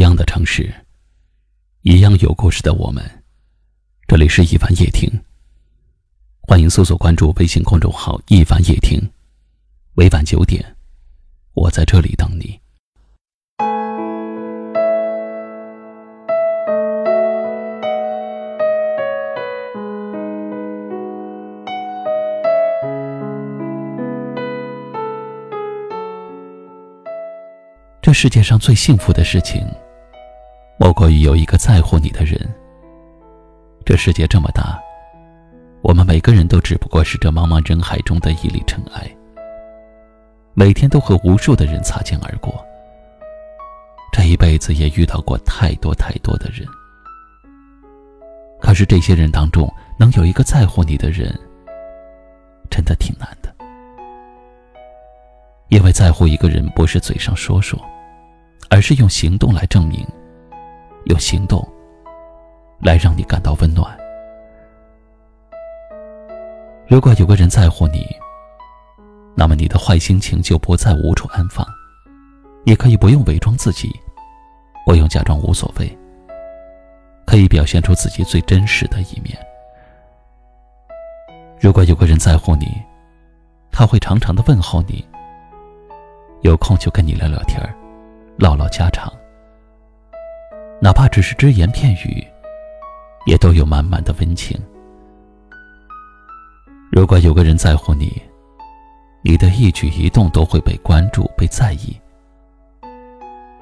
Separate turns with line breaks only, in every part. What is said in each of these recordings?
一样的城市，一样有故事的我们。这里是一凡夜听，欢迎搜索关注微信公众号“一凡夜听”。每晚九点，我在这里等你。这世界上最幸福的事情，莫过于有一个在乎你的人。这世界这么大，我们每个人都只不过是这茫茫人海中的一粒尘埃，每天都和无数的人擦肩而过。这一辈子也遇到过太多太多的人，可是这些人当中，能有一个在乎你的人，真的挺难的。因为在乎一个人，不是嘴上说说。而是用行动来证明，用行动来让你感到温暖。如果有个人在乎你，那么你的坏心情就不再无处安放，也可以不用伪装自己，不用假装无所谓，可以表现出自己最真实的一面。如果有个人在乎你，他会常常的问候你，有空就跟你聊聊天儿。唠唠家常，哪怕只是只言片语，也都有满满的温情。如果有个人在乎你，你的一举一动都会被关注、被在意，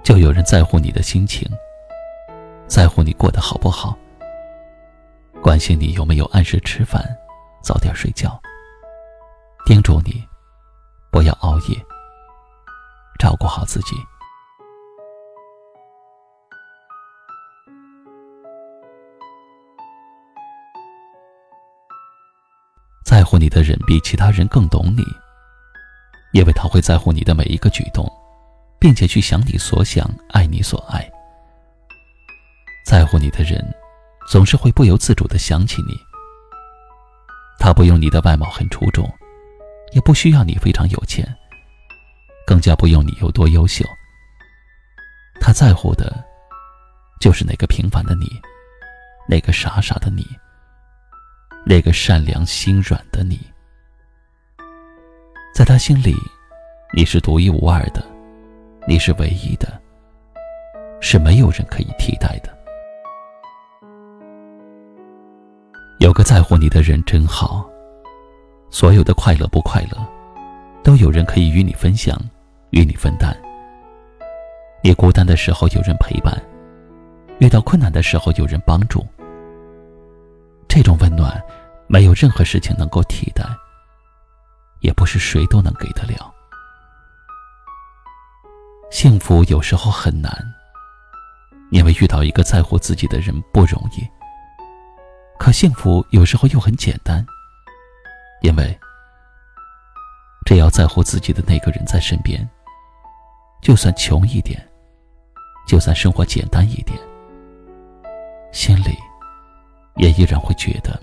就有人在乎你的心情，在乎你过得好不好，关心你有没有按时吃饭、早点睡觉，叮嘱你不要熬夜，照顾好自己。乎你的人比其他人更懂你，因为他会在乎你的每一个举动，并且去想你所想，爱你所爱。在乎你的人，总是会不由自主的想起你。他不用你的外貌很出众，也不需要你非常有钱，更加不用你有多优秀。他在乎的，就是那个平凡的你，那个傻傻的你。那个善良心软的你，在他心里，你是独一无二的，你是唯一的，是没有人可以替代的。有个在乎你的人真好，所有的快乐不快乐，都有人可以与你分享，与你分担。你孤单的时候有人陪伴，遇到困难的时候有人帮助。这种温暖，没有任何事情能够替代，也不是谁都能给得了。幸福有时候很难，因为遇到一个在乎自己的人不容易。可幸福有时候又很简单，因为只要在乎自己的那个人在身边，就算穷一点，就算生活简单一点，心里。也依然会觉得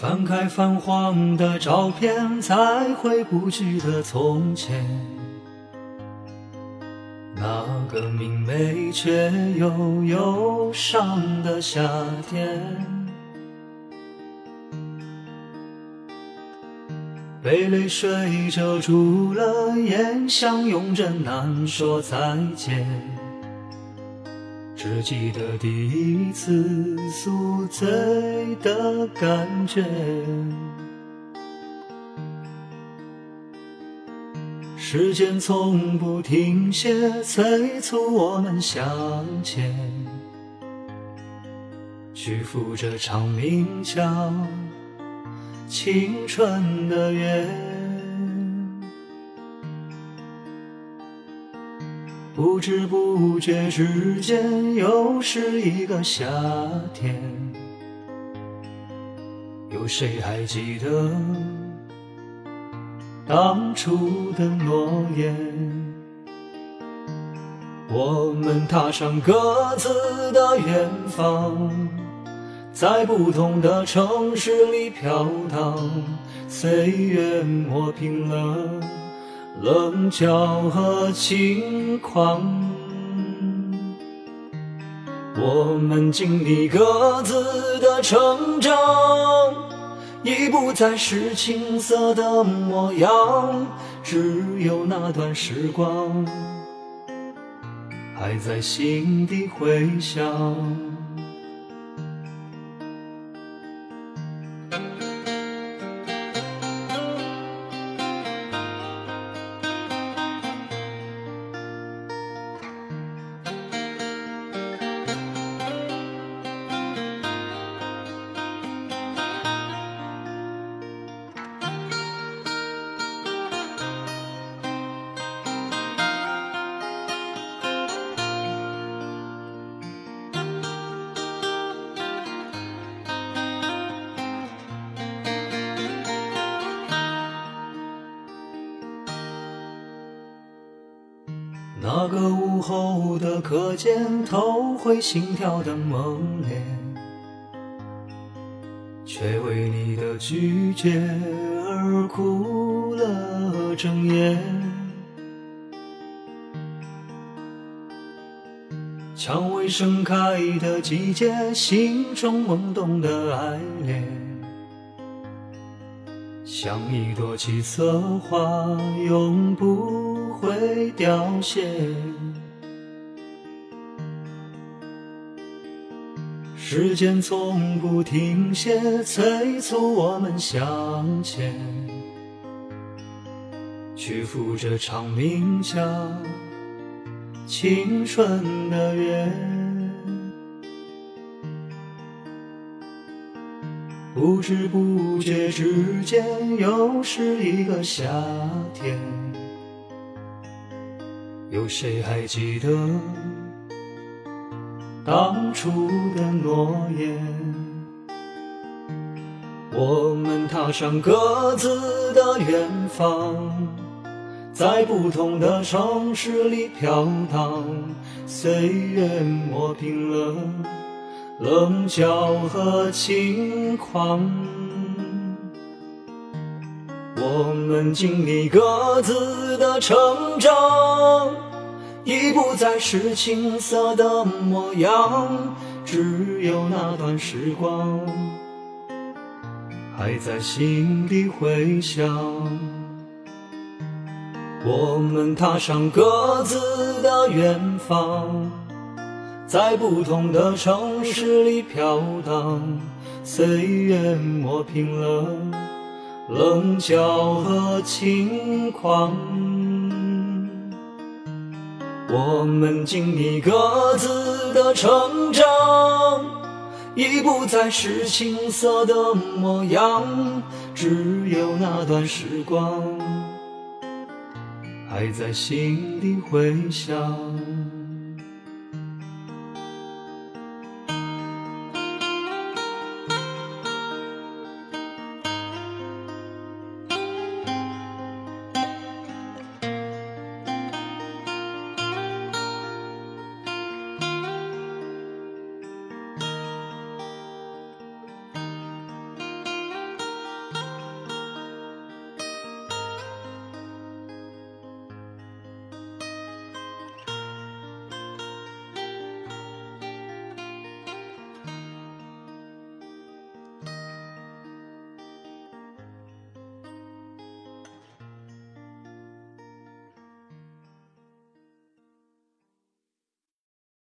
翻开泛黄的照片，才回不去的从前，那个明媚却又忧伤的夏天。被泪水遮住了眼，相拥着难说再见。只记得第一次宿醉的感觉。时间从不停歇，催促我们向前，去赴这场名叫青春的约。不知不觉之间，又是一个夏天，有谁还记得？当初的诺言，我们踏上各自的远方，在不同的城市里飘荡，岁月磨平了棱角和轻狂。我们经历各自的成长。已不再是青涩的模样，只有那段时光还在心底回响。那个午后的课间，偷回心跳的猛烈，却为你的拒绝而哭了整夜。蔷薇盛开的季节，心中萌动的爱恋，像一朵七色花，永不。会凋谢，时间从不停歇，催促我们向前，去赴这场名叫青春的约。不知不觉之间，又是一个夏天。有谁还记得当初的诺言？我们踏上各自的远方，在不同的城市里飘荡，岁月磨平了棱角和轻狂。我们经历各自的成长，已不再是青涩的模样，只有那段时光还在心底回响。我们踏上各自的远方，在不同的城市里飘荡，岁月磨平了。棱角和轻狂，我们经历各自的成长，已不再是青涩的模样，只有那段时光还在心底回响。